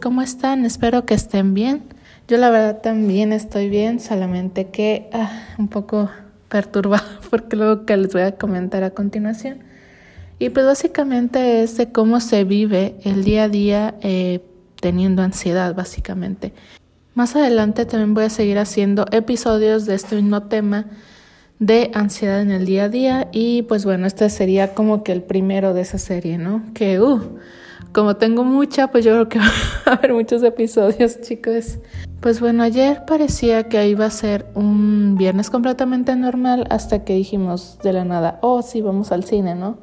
¿cómo están? Espero que estén bien. Yo la verdad también estoy bien, solamente que ah, un poco perturbada porque luego que les voy a comentar a continuación. Y pues básicamente es de cómo se vive el día a día eh, teniendo ansiedad, básicamente. Más adelante también voy a seguir haciendo episodios de este mismo tema de ansiedad en el día a día y pues bueno, este sería como que el primero de esa serie, ¿no? Que, uh, como tengo mucha, pues yo creo que va a haber muchos episodios, chicos. Pues bueno, ayer parecía que iba a ser un viernes completamente normal hasta que dijimos de la nada, oh sí, vamos al cine, ¿no?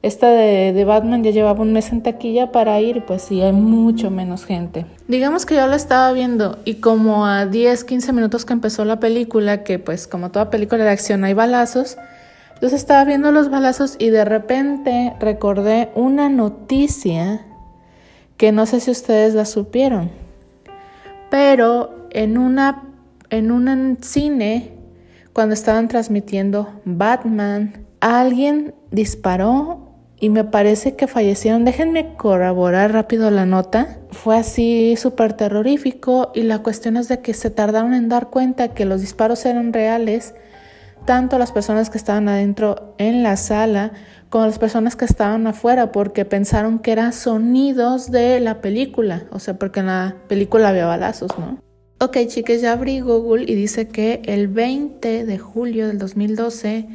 Esta de, de, Batman ya llevaba un mes en taquilla para ir, pues sí, hay mucho menos gente. Digamos que yo la estaba viendo y como a 10, 15 minutos que empezó la película, que pues como toda película de acción hay balazos, entonces estaba viendo los balazos y de repente recordé una noticia que no sé si ustedes la supieron, pero en una en un cine cuando estaban transmitiendo Batman, alguien disparó y me parece que fallecieron. Déjenme corroborar rápido la nota. Fue así súper terrorífico y la cuestión es de que se tardaron en dar cuenta que los disparos eran reales, tanto las personas que estaban adentro en la sala como las personas que estaban afuera, porque pensaron que eran sonidos de la película, o sea, porque en la película había balazos, ¿no? Ok, chicas, ya abrí Google y dice que el 20 de julio del 2012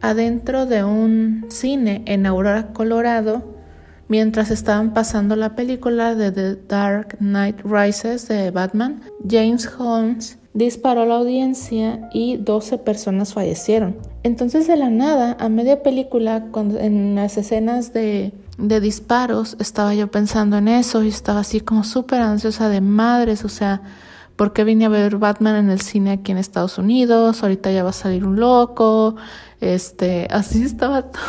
adentro de un cine en Aurora, Colorado, mientras estaban pasando la película de The Dark Knight Rises de Batman, James Holmes disparó a la audiencia y 12 personas fallecieron. Entonces de la nada, a media película, cuando, en las escenas de, de disparos, estaba yo pensando en eso y estaba así como súper ansiosa de madres, o sea, ¿por qué vine a ver Batman en el cine aquí en Estados Unidos? Ahorita ya va a salir un loco, este, así estaba todo.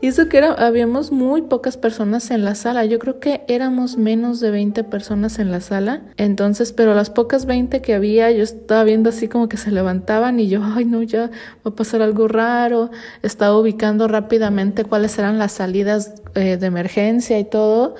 Y eso que era, habíamos muy pocas personas en la sala. Yo creo que éramos menos de 20 personas en la sala. Entonces, pero las pocas 20 que había, yo estaba viendo así como que se levantaban y yo, ay no, ya va a pasar algo raro. Estaba ubicando rápidamente cuáles eran las salidas eh, de emergencia y todo.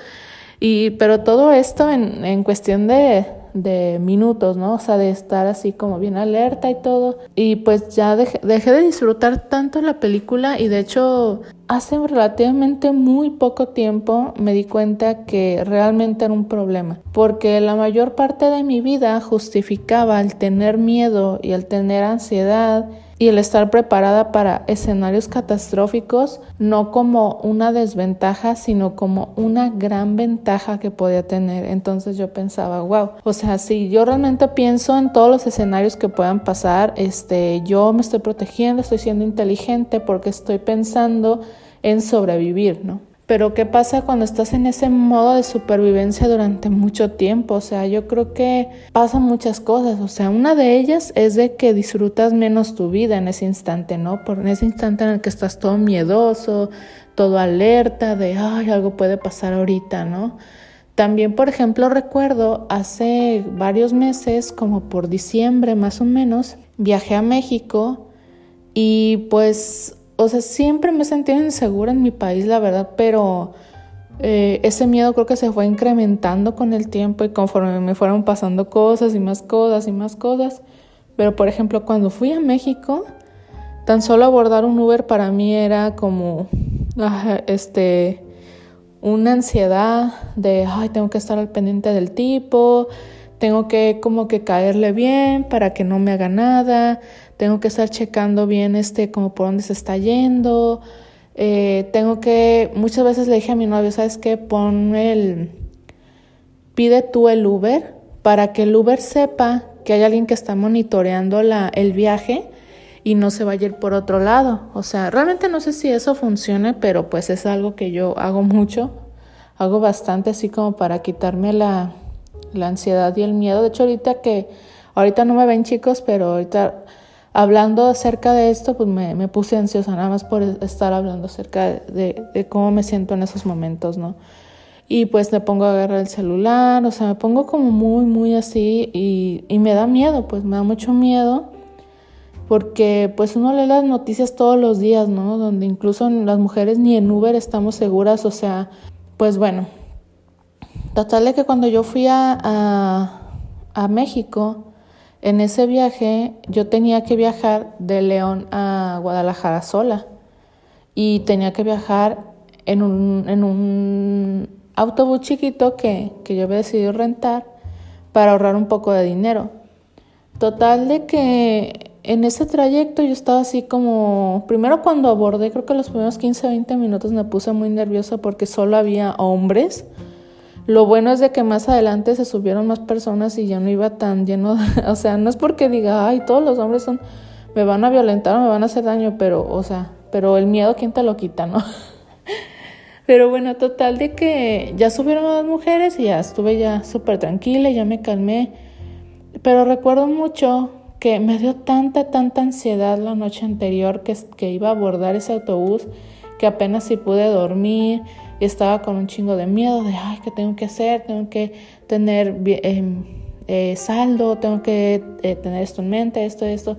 Y, pero todo esto en, en cuestión de, de minutos, ¿no? O sea, de estar así como bien alerta y todo. Y pues ya dejé, de disfrutar tanto la película y de hecho hace relativamente muy poco tiempo me di cuenta que realmente era un problema. Porque la mayor parte de mi vida justificaba el tener miedo y el tener ansiedad y el estar preparada para escenarios catastróficos no como una desventaja, sino como una gran ventaja que podía tener. Entonces yo pensaba, wow, o sea, si yo realmente pienso en todos los escenarios que puedan pasar, este, yo me estoy protegiendo, estoy siendo inteligente porque estoy pensando en sobrevivir, ¿no? Pero ¿qué pasa cuando estás en ese modo de supervivencia durante mucho tiempo? O sea, yo creo que pasan muchas cosas. O sea, una de ellas es de que disfrutas menos tu vida en ese instante, ¿no? Por en ese instante en el que estás todo miedoso, todo alerta de, ay, algo puede pasar ahorita, ¿no? También, por ejemplo, recuerdo hace varios meses, como por diciembre más o menos, viajé a México y pues o sea, siempre me he insegura en mi país, la verdad, pero eh, ese miedo creo que se fue incrementando con el tiempo y conforme me fueron pasando cosas y más cosas y más cosas. Pero por ejemplo, cuando fui a México, tan solo abordar un Uber para mí era como este una ansiedad de ay, tengo que estar al pendiente del tipo, tengo que como que caerle bien para que no me haga nada, tengo que estar checando bien este como por dónde se está yendo, eh, tengo que, muchas veces le dije a mi novio, ¿sabes qué? Pon el, pide tú el Uber para que el Uber sepa que hay alguien que está monitoreando la, el viaje y no se vaya a ir por otro lado. O sea, realmente no sé si eso funcione, pero pues es algo que yo hago mucho, hago bastante así como para quitarme la, la ansiedad y el miedo. De hecho, ahorita que, ahorita no me ven chicos, pero ahorita hablando acerca de esto, pues me, me puse ansiosa nada más por estar hablando acerca de, de, cómo me siento en esos momentos, ¿no? Y pues me pongo a agarrar el celular, o sea, me pongo como muy, muy así y, y me da miedo, pues me da mucho miedo porque pues uno lee las noticias todos los días, ¿no? Donde incluso las mujeres ni en Uber estamos seguras, o sea, pues bueno, Total de que cuando yo fui a, a, a México, en ese viaje yo tenía que viajar de León a Guadalajara sola y tenía que viajar en un, en un autobús chiquito que, que yo había decidido rentar para ahorrar un poco de dinero. Total de que en ese trayecto yo estaba así como, primero cuando abordé, creo que los primeros 15 20 minutos me puse muy nerviosa porque solo había hombres. Lo bueno es de que más adelante se subieron más personas y ya no iba tan lleno, de, o sea, no es porque diga, ay, todos los hombres son, me van a violentar o me van a hacer daño, pero, o sea, pero el miedo, ¿quién te lo quita, no? pero bueno, total de que ya subieron las mujeres y ya estuve ya súper tranquila, ya me calmé. Pero recuerdo mucho que me dio tanta, tanta ansiedad la noche anterior que, que iba a abordar ese autobús que apenas si pude dormir y estaba con un chingo de miedo de, ay, ¿qué tengo que hacer? Tengo que tener em, eh, saldo, tengo que eh, tener esto en mente, esto, esto.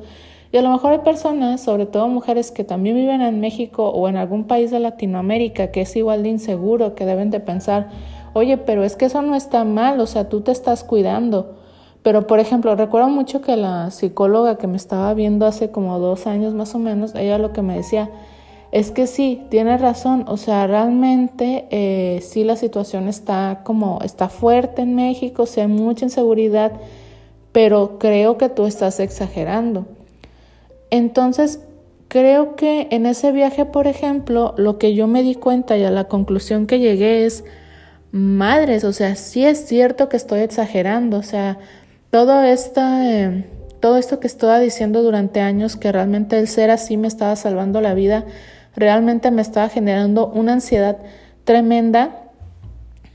Y a lo mejor hay personas, sobre todo mujeres que también viven en México o en algún país de Latinoamérica que es igual de inseguro, que deben de pensar, oye, pero es que eso no está mal, o sea, tú te estás cuidando. Pero, por ejemplo, recuerdo mucho que la psicóloga que me estaba viendo hace como dos años más o menos, ella lo que me decía, es que sí, tiene razón, o sea, realmente eh, sí la situación está como, está fuerte en México, sí hay mucha inseguridad, pero creo que tú estás exagerando. Entonces, creo que en ese viaje, por ejemplo, lo que yo me di cuenta y a la conclusión que llegué es, madres, o sea, sí es cierto que estoy exagerando, o sea, todo esta... Eh, todo esto que estaba diciendo durante años, que realmente el ser así me estaba salvando la vida, realmente me estaba generando una ansiedad tremenda,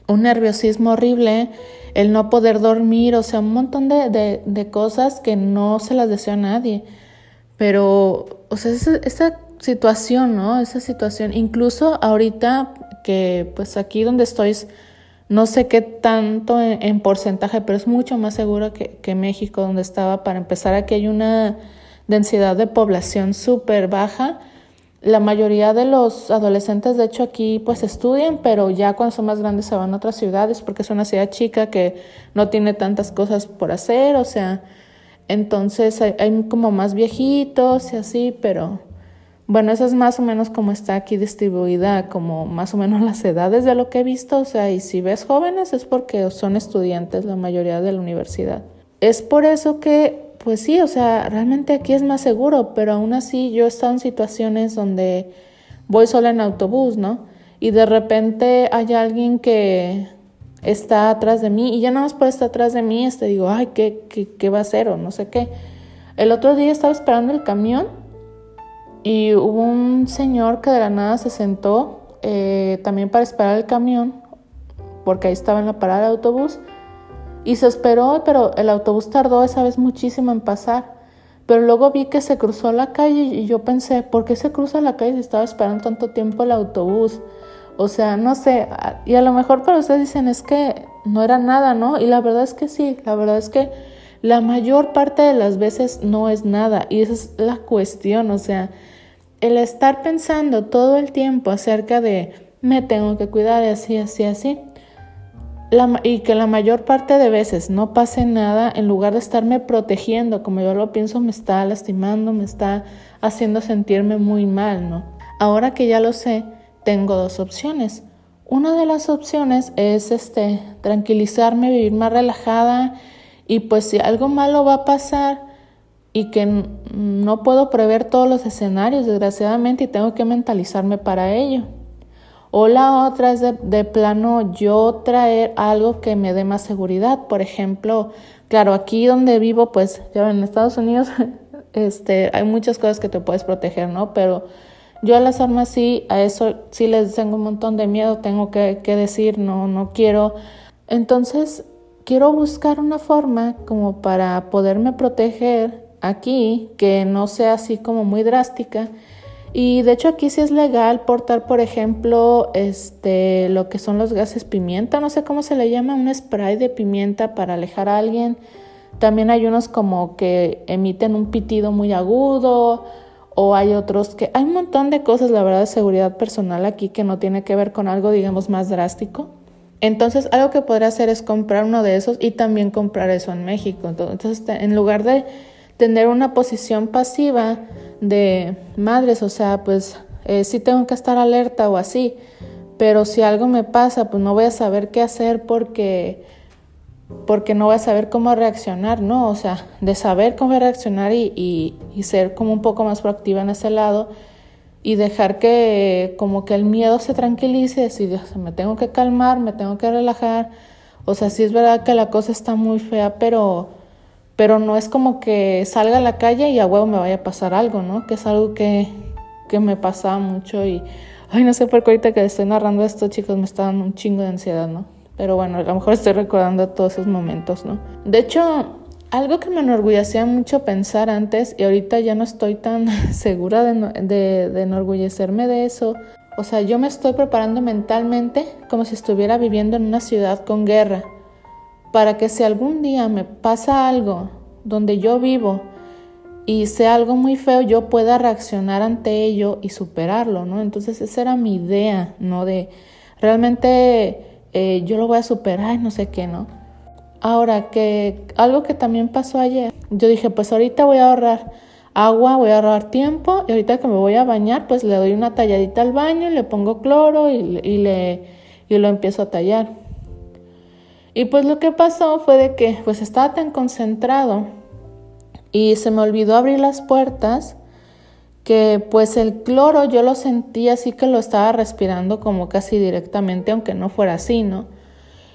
un nerviosismo horrible, el no poder dormir, o sea, un montón de, de, cosas que no se las deseo a nadie. Pero, o sea, esa, situación, ¿no? Esa situación, incluso ahorita que pues aquí donde estoy, no sé qué tanto en, porcentaje, pero es mucho más seguro que, que, México, donde estaba. Para empezar, aquí hay una densidad de población súper baja la mayoría de los adolescentes, de hecho, aquí pues estudian, pero ya cuando son más grandes se van a otras ciudades porque es una ciudad chica que no tiene tantas cosas por hacer, o sea, entonces hay, como más viejitos y así, pero bueno, eso es más o menos como está aquí distribuida, como más o menos las edades de lo que he visto, o sea, y si ves jóvenes es porque son estudiantes la mayoría de la universidad. Es por eso que pues sí, o sea, realmente aquí es más seguro, pero aún así yo he estado en situaciones donde voy sola en autobús, ¿no? Y de repente hay alguien que está atrás de mí y ya nada más por estar atrás de mí, este digo, ay, ¿qué, qué, qué va a hacer? O no sé qué. El otro día estaba esperando el camión y hubo un señor que de la nada se sentó eh, también para esperar el camión, porque ahí estaba en la parada de autobús y se esperó, pero el autobús tardó esa vez muchísimo en pasar. Pero luego vi que se cruzó la calle y yo pensé, ¿por qué se cruza la calle si estaba esperando tanto tiempo el autobús? O sea, no sé, y a lo mejor para ustedes dicen es que no era nada, ¿no? Y la verdad es que sí, la verdad es que la mayor parte de las veces no es nada y esa es la cuestión, o sea, el estar pensando todo el tiempo acerca de me tengo que cuidar y así, así, así, y que la mayor parte de veces no pase nada, en lugar de estarme protegiendo, como yo lo pienso, me está lastimando, me está haciendo sentirme muy mal, ¿no? Ahora que ya lo sé, tengo dos opciones. Una de las opciones es este tranquilizarme, vivir más relajada y pues si algo malo va a pasar y que no puedo prever todos los escenarios desgraciadamente y tengo que mentalizarme para ello. O la otra es de, plano yo traer algo que me dé más seguridad. Por ejemplo, claro, aquí donde vivo, pues ya en Estados Unidos, este, hay muchas cosas que te puedes proteger, ¿no? Pero yo a las armas sí, a eso sí les tengo un montón de miedo, tengo que, que decir, no, no quiero. Entonces, quiero buscar una forma como para poderme proteger aquí, que no sea así como muy drástica y de hecho aquí sí es legal portar, por ejemplo, este, lo que son los gases pimienta, no sé cómo se le llama, un spray de pimienta para alejar a alguien. También hay unos como que emiten un pitido muy agudo o hay otros que hay un montón de cosas, la verdad, de seguridad personal aquí que no tiene que ver con algo, digamos, más drástico. Entonces, algo que podría hacer es comprar uno de esos y también comprar eso en México. Entonces, en lugar de tener una posición pasiva de madres, o sea, pues eh, sí tengo que estar alerta o así, pero si algo me pasa, pues no voy a saber qué hacer porque porque no voy a saber cómo reaccionar, ¿no? O sea, de saber cómo reaccionar y, y, ser como un poco más proactiva en ese lado y dejar que como que el miedo se tranquilice, decir, me tengo que calmar, me tengo que relajar. O sea, sí es verdad que la cosa está muy fea, pero, pero no es como que salga a la calle y a huevo me vaya a pasar algo, ¿no? Que es algo que, que me pasaba mucho y, ay, no sé por qué ahorita que estoy narrando esto, chicos, me está dando un chingo de ansiedad, ¿no? Pero bueno, a lo mejor estoy recordando todos esos momentos, ¿no? De hecho, algo que me enorgullecía mucho pensar antes y ahorita ya no estoy tan segura de, de, enorgullecerme de eso. O sea, yo me estoy preparando mentalmente como si estuviera viviendo en una ciudad con guerra, para que si algún día me pasa algo donde yo vivo y sea algo muy feo, yo pueda reaccionar ante ello y superarlo, ¿no? Entonces esa era mi idea, ¿no? De realmente eh, yo lo voy a superar, no sé qué, ¿no? Ahora, que algo que también pasó ayer, yo dije, pues ahorita voy a ahorrar agua, voy a ahorrar tiempo y ahorita que me voy a bañar, pues le doy una talladita al baño, le pongo cloro y, y, le, y lo empiezo a tallar. Y pues lo que pasó fue de que pues estaba tan concentrado y se me olvidó abrir las puertas que pues el cloro yo lo sentía así que lo estaba respirando como casi directamente, aunque no fuera así, ¿no?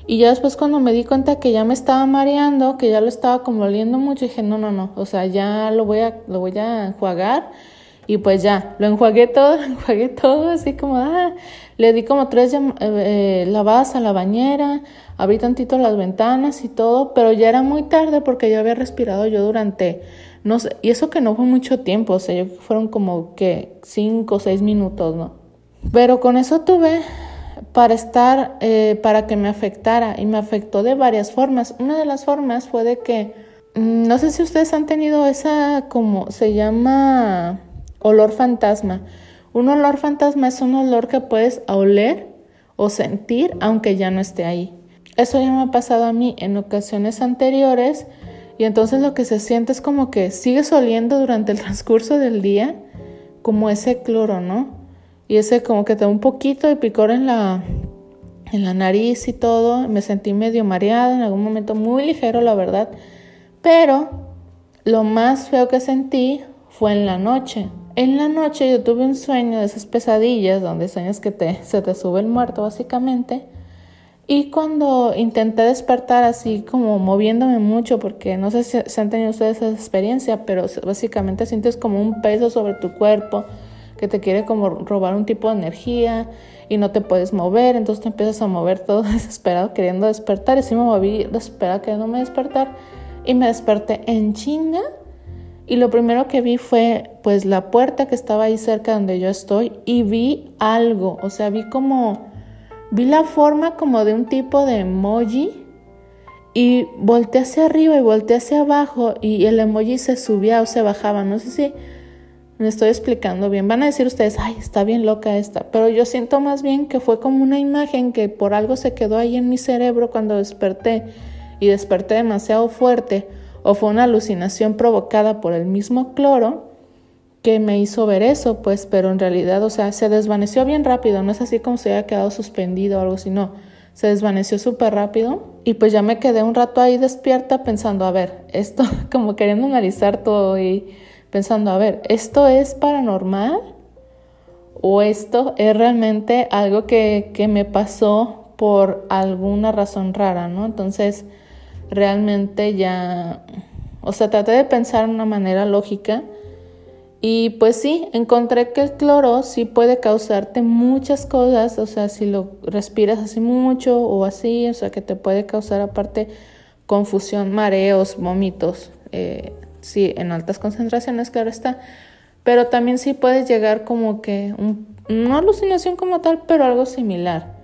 Y ya después cuando me di cuenta que ya me estaba mareando, que ya lo estaba como oliendo mucho, dije, no, no, no, o sea, ya lo voy a, lo voy a enjuagar. Y pues ya, lo enjuagué todo, lo enjuagué todo, así como, ah, le di como tres eh, eh, lavadas a la bañera, abrí tantito las ventanas y todo, pero ya era muy tarde porque ya había respirado yo durante no sé, y eso que no fue mucho tiempo, o sea, yo fueron como que cinco o seis minutos, ¿no? Pero con eso tuve para estar, eh, para que me afectara y me afectó de varias formas. Una de las formas fue de que, mm, no sé si ustedes han tenido esa como se llama olor fantasma. Un olor fantasma es un olor que puedes oler o sentir aunque ya no esté ahí. Eso ya me ha pasado a mí en ocasiones anteriores y entonces lo que se siente es como que sigues oliendo durante el transcurso del día como ese cloro, ¿no? Y ese como que te da un poquito de picor en la, en la nariz y todo. Me sentí medio mareada en algún momento, muy ligero la verdad. Pero lo más feo que sentí fue en la noche. En la noche yo tuve un sueño de esas pesadillas donde sueñas que te, se te sube el muerto básicamente. Y cuando intenté despertar así como moviéndome mucho, porque no sé si, han tenido ustedes esa experiencia, pero básicamente sientes como un peso sobre tu cuerpo que te quiere como robar un tipo de energía y no te puedes mover, entonces te empiezas a mover todo desesperado queriendo despertar y así me moví desesperada queriéndome despertar y me desperté en chinga y lo primero que vi fue pues la puerta que estaba ahí cerca donde yo estoy y vi algo, o sea, vi como Vi la forma como de un tipo de emoji y volteé hacia arriba y volteé hacia abajo y el emoji se subía o se bajaba. No sé si me estoy explicando bien. Van a decir ustedes, ay, está bien loca esta. Pero yo siento más bien que fue como una imagen que por algo se quedó ahí en mi cerebro cuando desperté y desperté demasiado fuerte o fue una alucinación provocada por el mismo cloro que me hizo ver eso, pues, pero en realidad, o sea, se desvaneció bien rápido, no es así como se haya quedado suspendido o algo así, no, se desvaneció súper rápido y pues ya me quedé un rato ahí despierta pensando, a ver, esto, como queriendo analizar todo y pensando, a ver, ¿esto es paranormal? ¿O esto es realmente algo que, que me pasó por alguna razón rara, ¿no? Entonces, realmente ya, o sea, traté de pensar de una manera lógica y pues sí, encontré que el cloro sí puede causarte muchas cosas, o sea, si lo respiras así mucho o así, o sea, que te puede causar aparte confusión, mareos, vómitos, eh, sí, en altas concentraciones, claro está, pero también sí puedes llegar como que, un, una alucinación como tal, pero algo similar.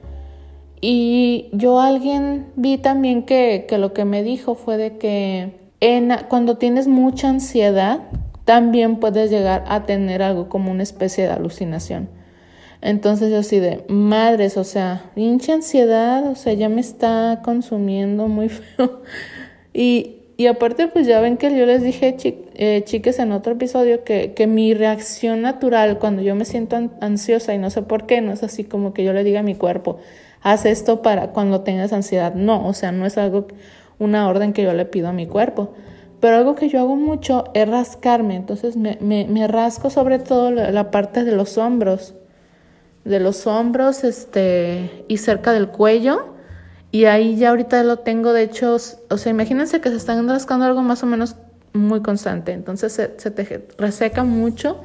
Y yo alguien vi también que, que lo que me dijo fue de que en, cuando tienes mucha ansiedad, también puedes llegar a tener algo como una especie de alucinación. Entonces yo así de madres, o sea, hincha ansiedad, o sea, ya me está consumiendo muy feo. Y, y aparte, pues ya ven que yo les dije, eh, chiques, en otro episodio, que, que mi reacción natural cuando yo me siento ansiosa y no sé por qué, no es así como que yo le diga a mi cuerpo, haz esto para cuando tengas ansiedad. No, o sea, no es algo, una orden que yo le pido a mi cuerpo. Pero algo que yo hago mucho es rascarme. Entonces me, me, me rasco sobre todo la, parte de los hombros. De los hombros este, y cerca del cuello y ahí ya ahorita lo tengo, de hecho, o sea, imagínense que se están rascando algo más o menos muy constante. Entonces se, te reseca mucho.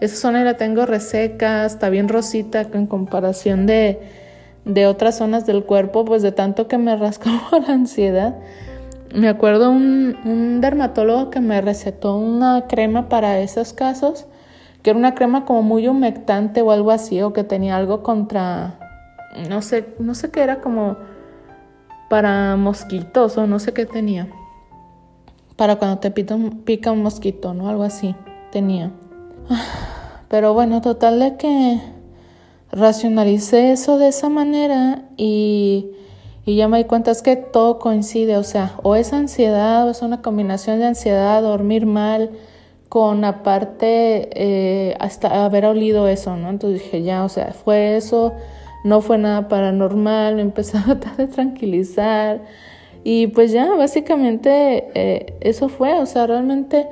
Esa zona la tengo reseca, está bien rosita en comparación de, de otras zonas del cuerpo, pues de tanto que me rasco por ansiedad. Me acuerdo un, un dermatólogo que me recetó una crema para esos casos, que era una crema como muy humectante o algo así, o que tenía algo contra, no sé, no sé qué era como para mosquitos o no sé qué tenía. Para cuando te pica un mosquito, ¿no? Algo así tenía. Pero bueno, total de que racionalicé eso de esa manera y, y ya me di cuenta es que todo coincide, o sea, o es ansiedad o es una combinación de ansiedad, dormir mal, con aparte eh, hasta haber olido eso, ¿no? Entonces dije, ya, o sea, fue eso no fue nada paranormal, me empecé a tratar de tranquilizar y pues ya básicamente eh, eso fue, o sea, realmente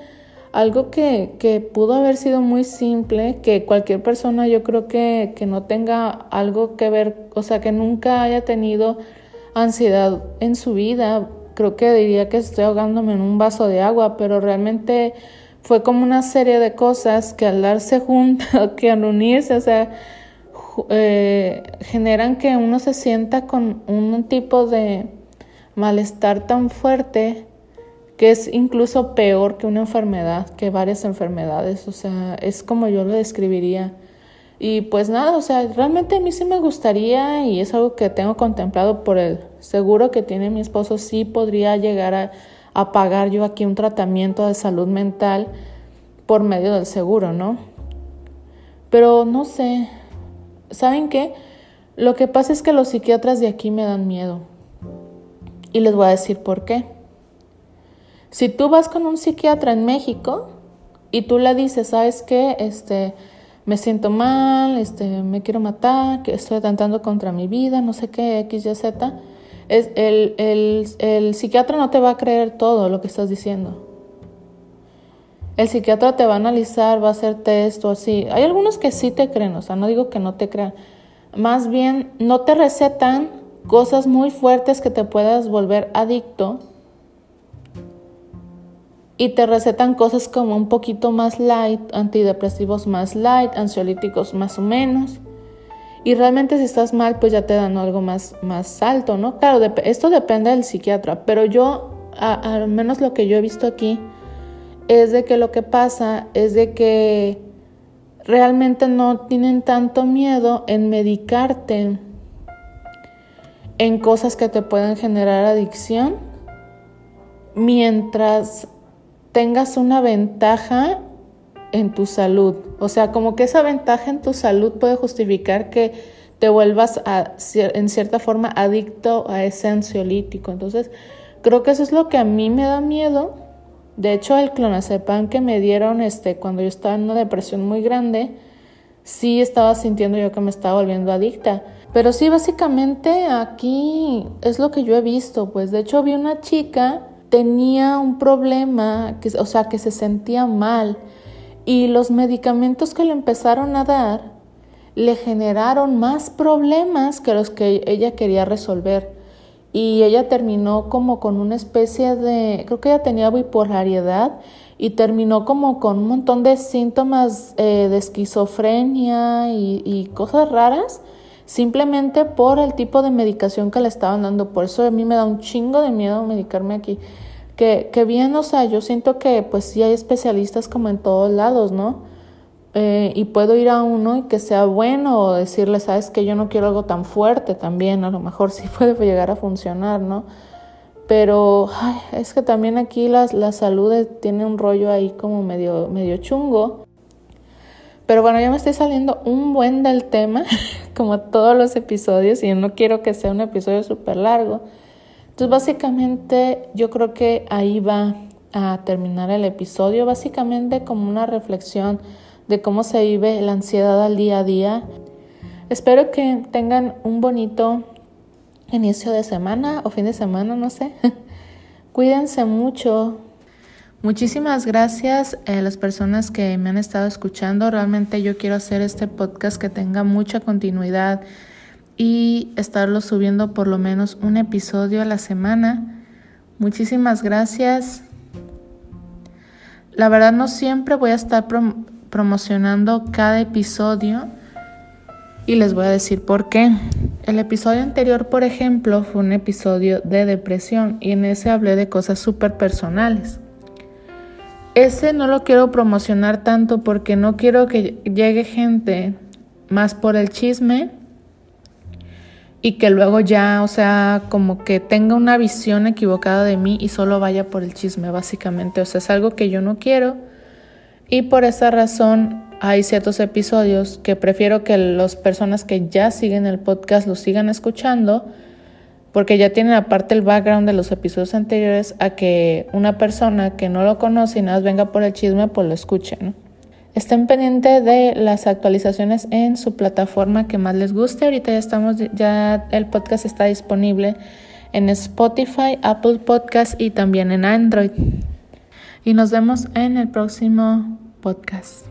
algo que, que, pudo haber sido muy simple, que cualquier persona yo creo que, que no tenga algo que ver, o sea, que nunca haya tenido ansiedad en su vida, creo que diría que estoy ahogándome en un vaso de agua, pero realmente fue como una serie de cosas que al darse juntas, que al unirse, o sea, eh, generan que uno se sienta con un tipo de malestar tan fuerte que es incluso peor que una enfermedad, que varias enfermedades, o sea, es como yo lo describiría. Y pues nada, o sea, realmente a mí sí me gustaría y es algo que tengo contemplado por el seguro que tiene mi esposo, sí podría llegar a, pagar yo aquí un tratamiento de salud mental por medio del seguro, ¿no? Pero no sé, ¿saben qué? Lo que pasa es que los psiquiatras de aquí me dan miedo. Y les voy a decir por qué. Si tú vas con un psiquiatra en México y tú le dices, ¿sabes qué? Este, me siento mal, este, me quiero matar, que estoy atentando contra mi vida, no sé qué, X, Y, Z, es, el, el, el psiquiatra no te va a creer todo lo que estás diciendo. El psiquiatra te va a analizar, va a hacer test así. Hay algunos que sí te creen, o sea, no digo que no te crean. Más bien, no te recetan cosas muy fuertes que te puedas volver adicto y te recetan cosas como un poquito más light, antidepresivos más light, ansiolíticos más o menos. Y realmente si estás mal, pues ya te dan algo más, más alto, ¿no? Claro, esto depende del psiquiatra, pero yo, al menos lo que yo he visto aquí, es de que lo que pasa es de que realmente no tienen tanto miedo en medicarte en cosas que te pueden generar adicción mientras tengas una ventaja en tu salud. O sea, como que esa ventaja en tu salud puede justificar que te vuelvas a, en cierta forma adicto a ese ansiolítico. Entonces, creo que eso es lo que a mí me da miedo de hecho, el clonazepam que me dieron este, cuando yo estaba en una depresión muy grande, sí estaba sintiendo yo que me estaba volviendo adicta. Pero sí, básicamente aquí es lo que yo he visto. Pues de hecho vi una chica, tenía un problema, que, o sea, que se sentía mal. Y los medicamentos que le empezaron a dar le generaron más problemas que los que ella quería resolver y ella terminó como con una especie de, creo que ella tenía bipolaridad y terminó como con un montón de síntomas eh, de esquizofrenia y, y, cosas raras, simplemente por el tipo de medicación que le estaban dando. Por eso a mí me da un chingo de miedo medicarme aquí. Que, que bien, o sea, yo siento que pues sí hay especialistas como en todos lados, ¿no? Eh, y puedo ir a uno y que sea bueno o decirle, sabes que yo no quiero algo tan fuerte también, a lo mejor sí puede llegar a funcionar, ¿no? Pero es que también aquí la, la salud tiene un rollo ahí como medio, medio chungo. Pero bueno, ya me estoy saliendo un buen del tema, como todos los episodios, y no quiero que sea un episodio súper largo. Entonces, básicamente, yo creo que ahí va a terminar el episodio, básicamente como una reflexión de cómo se vive la ansiedad al día a día. Espero que tengan un bonito inicio de semana o fin de semana, no sé. Cuídense mucho, Muchísimas gracias a las personas que me han estado escuchando. Realmente yo quiero hacer este podcast que tenga mucha continuidad y estarlo subiendo por lo menos un episodio a la semana. Muchísimas gracias. La verdad no siempre voy a estar promocionando cada episodio y les voy a decir por qué. El episodio anterior, por ejemplo, fue un episodio de depresión y en ese hablé de cosas súper personales. Ese no lo quiero promocionar tanto porque no quiero que llegue gente más por el chisme y que luego ya, o sea, como que tenga una visión equivocada de mí y solo vaya por el chisme, básicamente. O sea, es algo que yo no quiero y por esa razón hay ciertos episodios que prefiero que las personas que ya siguen el podcast lo sigan escuchando porque ya tienen aparte el background de los episodios anteriores a que una persona que no lo conoce y nada más venga por el chisme, pues lo escuche, ¿no? Estén pendientes de las actualizaciones en su plataforma que más les guste. Ahorita ya estamos, ya el podcast está disponible en Spotify, Apple Podcast y también en Android. Y nos vemos en el próximo podcast.